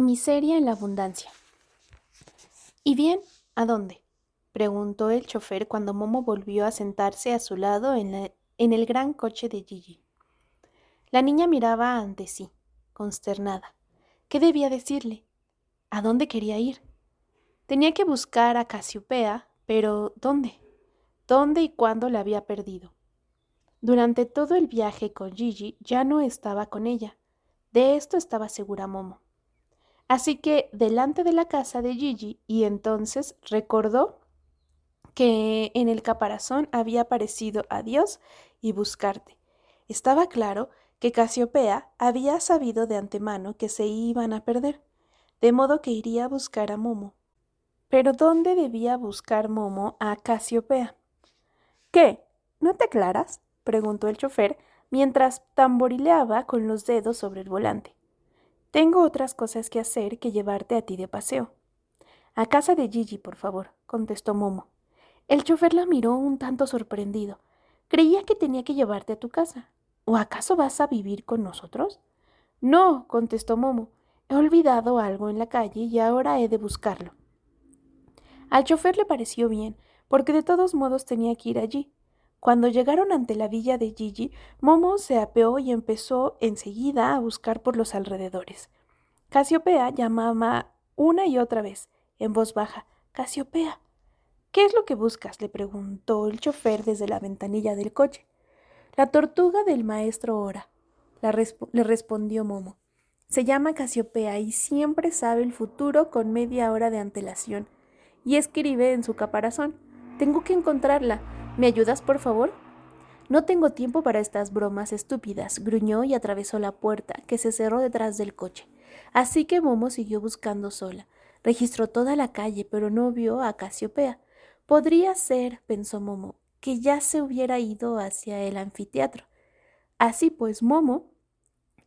Miseria en la abundancia. ¿Y bien? ¿A dónde? preguntó el chofer cuando Momo volvió a sentarse a su lado en, en, el gran coche de Gigi. La niña miraba ante sí, consternada. ¿Qué debía decirle? ¿A dónde quería ir? Tenía que buscar a Casiopea, pero ¿dónde? ¿Dónde y cuándo la había perdido? Durante todo el viaje con Gigi ya no estaba con ella. De esto estaba segura Momo. Así que delante de la casa de Gigi y entonces recordó que en el caparazón había aparecido a Dios y buscarte. Estaba claro que Casiopea había sabido de antemano que se iban a perder, de modo que iría a buscar a Momo. Pero ¿dónde debía buscar Momo a Casiopea? ¿Qué? ¿No te aclaras? preguntó el chofer mientras tamborileaba con los dedos sobre el volante. Tengo otras cosas que hacer que llevarte a ti de paseo. A casa de Gigi, por favor, contestó Momo. El chofer la miró un tanto sorprendido. Creía que tenía que llevarte a tu casa. ¿O acaso vas a vivir con nosotros? No, contestó Momo. He olvidado algo en la calle y ahora he de buscarlo. Al chofer le pareció bien, porque de todos modos tenía que ir allí. Cuando llegaron ante la villa de Gigi, Momo se apeó y empezó enseguida a buscar por los alrededores. Casiopea llamaba una y otra vez, en voz baja, Casiopea. ¿Qué es lo que buscas? le preguntó el chofer desde la ventanilla del coche. La tortuga del maestro Ora, le respondió Momo. Se llama Casiopea y siempre sabe el futuro con media hora de antelación, y escribe en su caparazón. Tengo que encontrarla. ¿Me ayudas, por favor? No tengo tiempo para estas bromas estúpidas, gruñó y atravesó la puerta, que se cerró detrás del coche. Así que Momo siguió buscando sola. Registró toda la calle, pero no vio a Casiopea. Podría ser, pensó Momo, que ya se hubiera ido hacia el anfiteatro. Así pues, Momo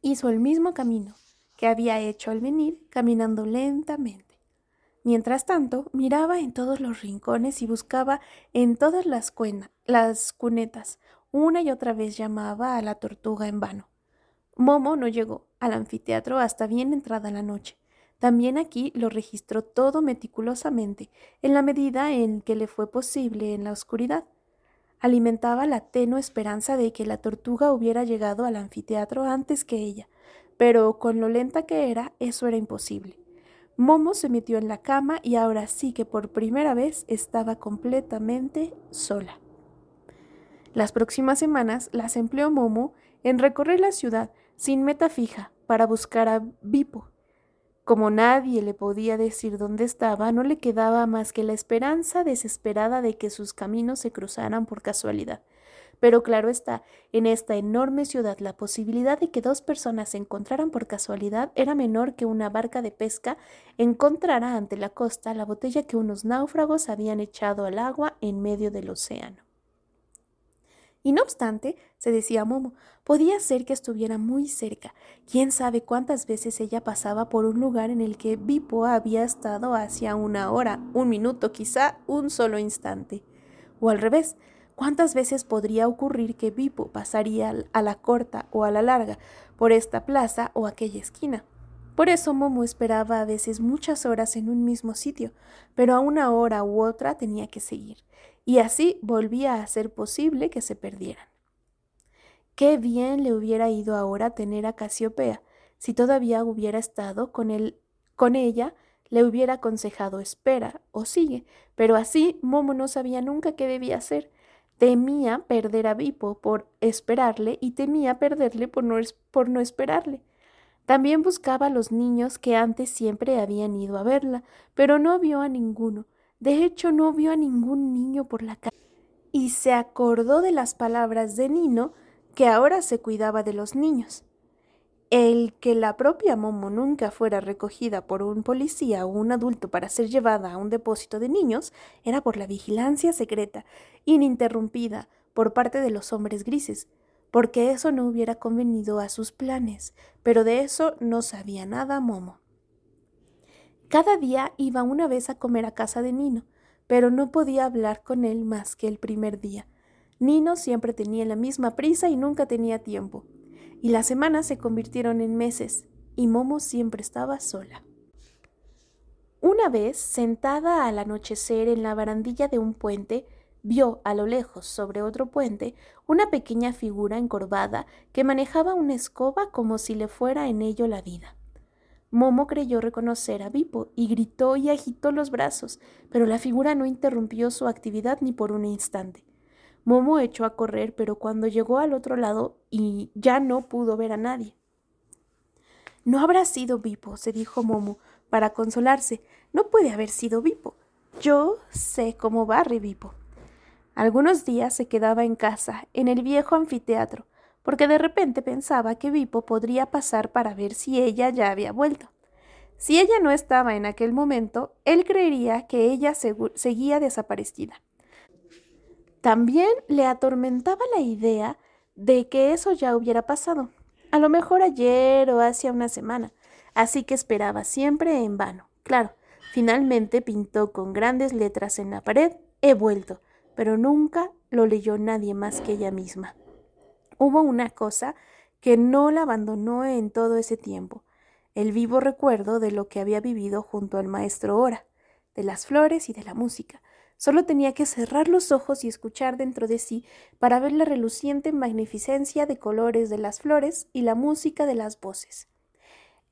hizo el mismo camino que había hecho al venir, caminando lentamente. Mientras tanto, miraba en todos los rincones y buscaba en todas las, las cunetas. Una y otra vez llamaba a la tortuga en vano. Momo no llegó al anfiteatro hasta bien entrada la noche. También aquí lo registró todo meticulosamente, en la medida en que le fue posible en la oscuridad. Alimentaba la tenue esperanza de que la tortuga hubiera llegado al anfiteatro antes que ella, pero con lo lenta que era, eso era imposible. Momo se metió en la cama y ahora sí que por primera vez estaba completamente sola. Las próximas semanas las empleó Momo en recorrer la ciudad sin meta fija para buscar a Bipo. Como nadie le podía decir dónde estaba, no le quedaba más que la esperanza desesperada de que sus caminos se cruzaran por casualidad. Pero claro está, en esta enorme ciudad la posibilidad de que dos personas se encontraran por casualidad era menor que una barca de pesca encontrara ante la costa la botella que unos náufragos habían echado al agua en medio del océano. Y no obstante, se decía Momo, podía ser que estuviera muy cerca. Quién sabe cuántas veces ella pasaba por un lugar en el que Bipo había estado hacia una hora, un minuto, quizá un solo instante. O al revés, ¿Cuántas veces podría ocurrir que Bipo pasaría a la corta o a la larga por esta plaza o aquella esquina? Por eso Momo esperaba a veces muchas horas en un mismo sitio, pero a una hora u otra tenía que seguir, y así volvía a ser posible que se perdieran. Qué bien le hubiera ido ahora tener a Casiopea, si todavía hubiera estado con él, con ella, le hubiera aconsejado espera o sigue, pero así Momo no sabía nunca qué debía hacer, Temía perder a Bipo por esperarle y temía perderle por no, por no esperarle. También buscaba a los niños que antes siempre habían ido a verla, pero no vio a ninguno. De hecho, no vio a ningún niño por la calle. Y se acordó de las palabras de Nino, que ahora se cuidaba de los niños. El que la propia Momo nunca fuera recogida por un policía o un adulto para ser llevada a un depósito de niños era por la vigilancia secreta, ininterrumpida, por parte de los hombres grises, porque eso no hubiera convenido a sus planes, pero de eso no sabía nada Momo. Cada día iba una vez a comer a casa de Nino, pero no podía hablar con él más que el primer día. Nino siempre tenía la misma prisa y nunca tenía tiempo y las semanas se convirtieron en meses, y Momo siempre estaba sola. Una vez, sentada al anochecer en la barandilla de un puente, vio a lo lejos, sobre otro puente, una pequeña figura encorvada que manejaba una escoba como si le fuera en ello la vida. Momo creyó reconocer a Vipo y gritó y agitó los brazos, pero la figura no interrumpió su actividad ni por un instante. Momo echó a correr, pero cuando llegó al otro lado y ya no pudo ver a nadie. No habrá sido Vipo, se dijo Momo, para consolarse. No puede haber sido Vipo. Yo sé cómo va Vipo. Algunos días se quedaba en casa, en el viejo anfiteatro, porque de repente pensaba que Vipo podría pasar para ver si ella ya había vuelto. Si ella no estaba en aquel momento, él creería que ella seguía desaparecida. También le atormentaba la idea de que eso ya hubiera pasado, a lo mejor ayer o hace una semana, así que esperaba siempre en vano. Claro, finalmente pintó con grandes letras en la pared, he vuelto, pero nunca lo leyó nadie más que ella misma. Hubo una cosa que no la abandonó en todo ese tiempo, el vivo recuerdo de lo que había vivido junto al maestro Ora, de las flores y de la música. Solo tenía que cerrar los ojos y escuchar dentro de sí para ver la reluciente magnificencia de colores de las flores y la música de las voces.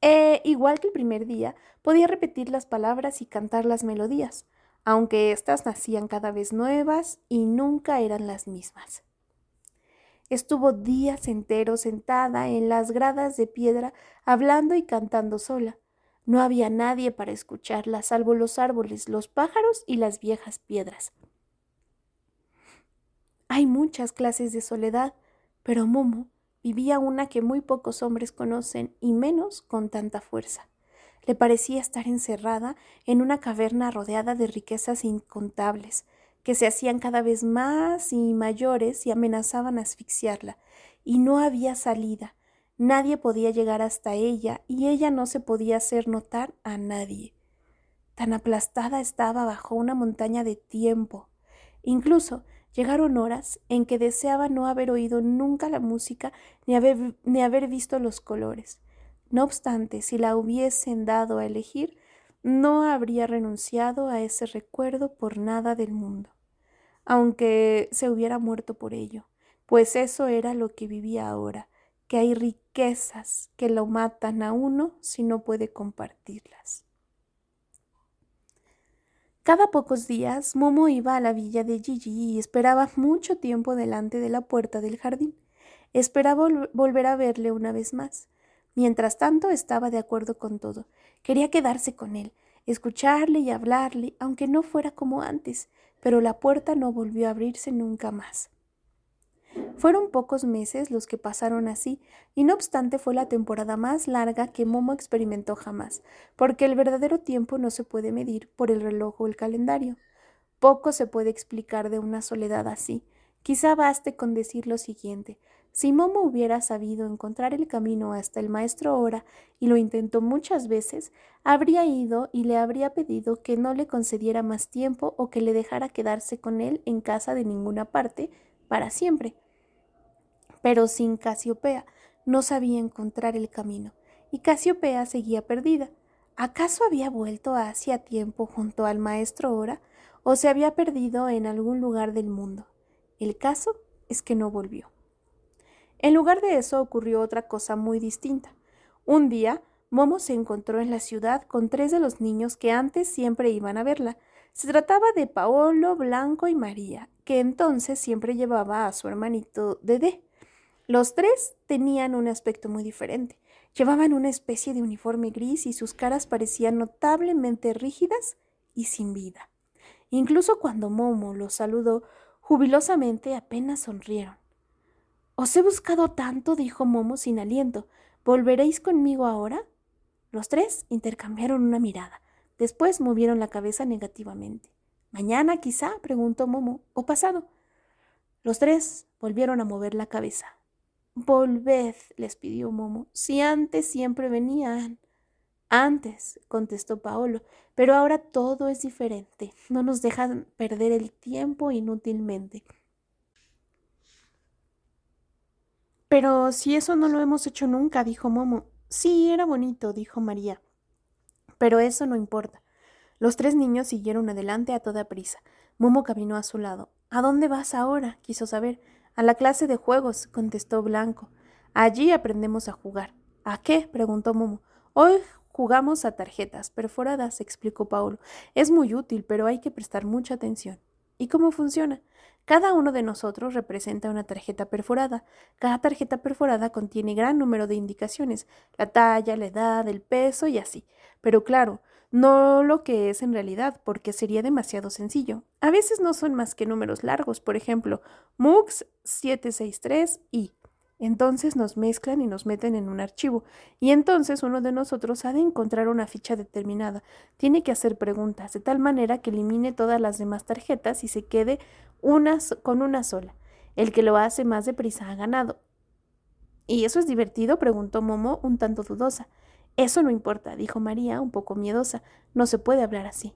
E, igual que el primer día, podía repetir las palabras y cantar las melodías, aunque éstas nacían cada vez nuevas y nunca eran las mismas. Estuvo días enteros sentada en las gradas de piedra, hablando y cantando sola. No había nadie para escucharla, salvo los árboles, los pájaros y las viejas piedras. Hay muchas clases de soledad, pero Momo vivía una que muy pocos hombres conocen y menos con tanta fuerza. Le parecía estar encerrada en una caverna rodeada de riquezas incontables, que se hacían cada vez más y mayores y amenazaban asfixiarla, y no había salida. Nadie podía llegar hasta ella y ella no se podía hacer notar a nadie. Tan aplastada estaba bajo una montaña de tiempo. Incluso Llegaron horas en que deseaba no haber oído nunca la música ni haber, ni haber visto los colores. No obstante, si la hubiesen dado a elegir, no habría renunciado a ese recuerdo por nada del mundo, aunque se hubiera muerto por ello, pues eso era lo que vivía ahora, que hay riquezas que lo matan a uno si no puede compartirlas. Cada pocos días Momo iba a la villa de Gigi y esperaba mucho tiempo delante de la puerta del jardín. Esperaba volver a verle una vez más. Mientras tanto estaba de acuerdo con todo. Quería quedarse con él, escucharle y hablarle, aunque no fuera como antes, pero la puerta no volvió a abrirse nunca más. Fueron pocos meses los que pasaron así, y no obstante fue la temporada más larga que Momo experimentó jamás, porque el verdadero tiempo no se puede medir por el reloj o el calendario. Poco se puede explicar de una soledad así. Quizá baste con decir lo siguiente. Si Momo hubiera sabido encontrar el camino hasta el maestro Ora y lo intentó muchas veces, habría ido y le habría pedido que no le concediera más tiempo o que le dejara quedarse con él en casa de ninguna parte para siempre. Pero sin Casiopea no sabía encontrar el camino, y Casiopea seguía perdida. ¿Acaso había vuelto hacía tiempo junto al maestro Ora o se había perdido en algún lugar del mundo? El caso es que no volvió. En lugar de eso ocurrió otra cosa muy distinta. Un día, Momo se encontró en la ciudad con tres de los niños que antes siempre iban a verla. Se trataba de Paolo, Blanco y María, que entonces siempre llevaba a su hermanito Dede. Los tres tenían un aspecto muy diferente. Llevaban una especie de uniforme gris y sus caras parecían notablemente rígidas y sin vida. Incluso cuando Momo los saludó, jubilosamente apenas sonrieron. Os he buscado tanto, dijo Momo sin aliento. ¿Volveréis conmigo ahora? Los tres intercambiaron una mirada. Después movieron la cabeza negativamente. ¿Mañana quizá? preguntó Momo. ¿O pasado? Los tres volvieron a mover la cabeza. Volved, les pidió Momo, si antes siempre venían. Antes, contestó Paolo, pero ahora todo es diferente. No nos dejan perder el tiempo inútilmente. Pero si eso no lo hemos hecho nunca, dijo Momo. Sí, era bonito, dijo María. Pero eso no importa. Los tres niños siguieron adelante a toda prisa. Momo caminó a su lado. ¿A dónde vas ahora? quiso saber. A la clase de juegos, contestó Blanco. Allí aprendemos a jugar. ¿A qué? preguntó Momo. Hoy jugamos a tarjetas perforadas, explicó Paulo. Es muy útil, pero hay que prestar mucha atención. ¿Y cómo funciona? Cada uno de nosotros representa una tarjeta perforada. Cada tarjeta perforada contiene gran número de indicaciones, la talla, la edad, el peso y así. Pero claro, no lo que es en realidad, porque sería demasiado sencillo. A veces no son más que números largos, por ejemplo, MUX 763i. Entonces nos mezclan y nos meten en un archivo. Y entonces uno de nosotros ha de encontrar una ficha determinada. Tiene que hacer preguntas, de tal manera que elimine todas las demás tarjetas y se quede unas con una sola. El que lo hace más deprisa ha ganado. ¿Y eso es divertido? preguntó Momo un tanto dudosa. Eso no importa, dijo María, un poco miedosa. No se puede hablar así.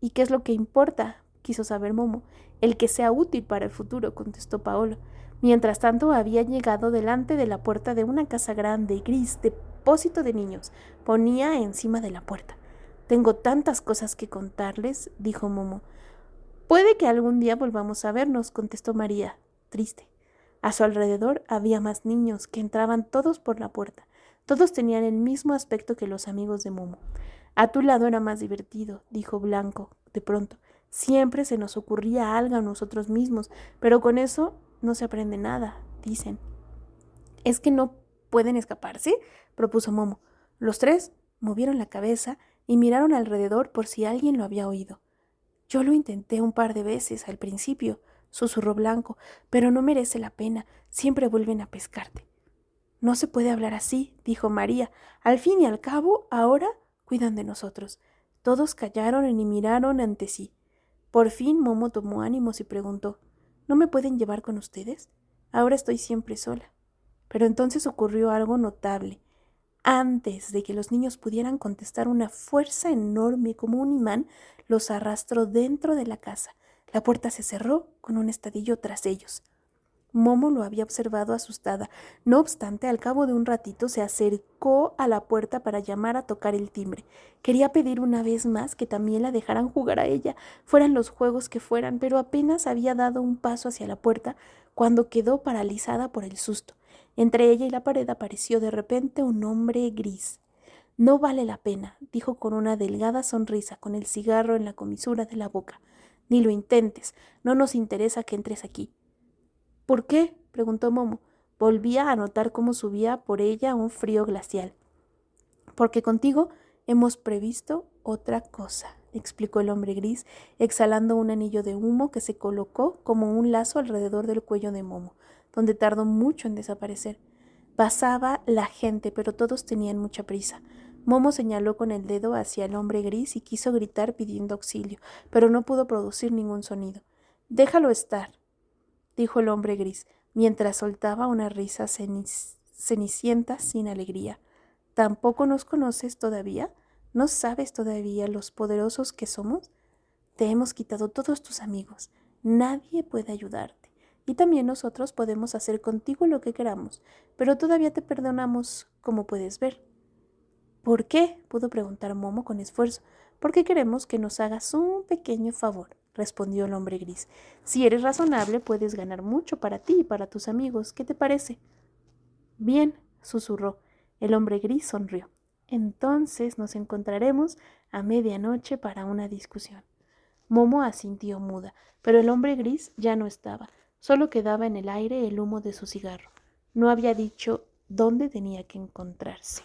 ¿Y qué es lo que importa? quiso saber Momo. El que sea útil para el futuro, contestó Paolo. Mientras tanto, había llegado delante de la puerta de una casa grande, gris, depósito de niños. Ponía encima de la puerta. Tengo tantas cosas que contarles, dijo Momo. Puede que algún día volvamos a vernos, contestó María, triste. A su alrededor había más niños que entraban todos por la puerta. Todos tenían el mismo aspecto que los amigos de Momo. A tu lado era más divertido, dijo Blanco, de pronto. Siempre se nos ocurría algo a nosotros mismos, pero con eso no se aprende nada, dicen. ¿Es que no pueden escaparse? propuso Momo. Los tres movieron la cabeza y miraron alrededor por si alguien lo había oído. Yo lo intenté un par de veces al principio, susurró Blanco, pero no merece la pena, siempre vuelven a pescarte. No se puede hablar así, dijo María. Al fin y al cabo, ahora cuidan de nosotros. Todos callaron y miraron ante sí. Por fin Momo tomó ánimos y preguntó ¿No me pueden llevar con ustedes? Ahora estoy siempre sola. Pero entonces ocurrió algo notable. Antes de que los niños pudieran contestar, una fuerza enorme como un imán los arrastró dentro de la casa. La puerta se cerró con un estadillo tras ellos. Momo lo había observado asustada. No obstante, al cabo de un ratito se acercó a la puerta para llamar a tocar el timbre. Quería pedir una vez más que también la dejaran jugar a ella, fueran los juegos que fueran, pero apenas había dado un paso hacia la puerta cuando quedó paralizada por el susto. Entre ella y la pared apareció de repente un hombre gris. No vale la pena, dijo con una delgada sonrisa, con el cigarro en la comisura de la boca. Ni lo intentes, no nos interesa que entres aquí. ¿Por qué? preguntó Momo. Volvía a notar cómo subía por ella un frío glacial. Porque contigo hemos previsto otra cosa, explicó el hombre gris, exhalando un anillo de humo que se colocó como un lazo alrededor del cuello de Momo, donde tardó mucho en desaparecer. Pasaba la gente, pero todos tenían mucha prisa. Momo señaló con el dedo hacia el hombre gris y quiso gritar pidiendo auxilio, pero no pudo producir ningún sonido. Déjalo estar, dijo el hombre gris, mientras soltaba una risa cenicienta sin alegría. ¿Tampoco nos conoces todavía? ¿No sabes todavía los poderosos que somos? Te hemos quitado todos tus amigos. Nadie puede ayudarte. Y también nosotros podemos hacer contigo lo que queramos, pero todavía te perdonamos, como puedes ver. ¿Por qué? pudo preguntar Momo con esfuerzo. Porque queremos que nos hagas un pequeño favor respondió el hombre gris. Si eres razonable, puedes ganar mucho para ti y para tus amigos. ¿Qué te parece? Bien, susurró. El hombre gris sonrió. Entonces nos encontraremos a medianoche para una discusión. Momo asintió muda, pero el hombre gris ya no estaba. Solo quedaba en el aire el humo de su cigarro. No había dicho dónde tenía que encontrarse.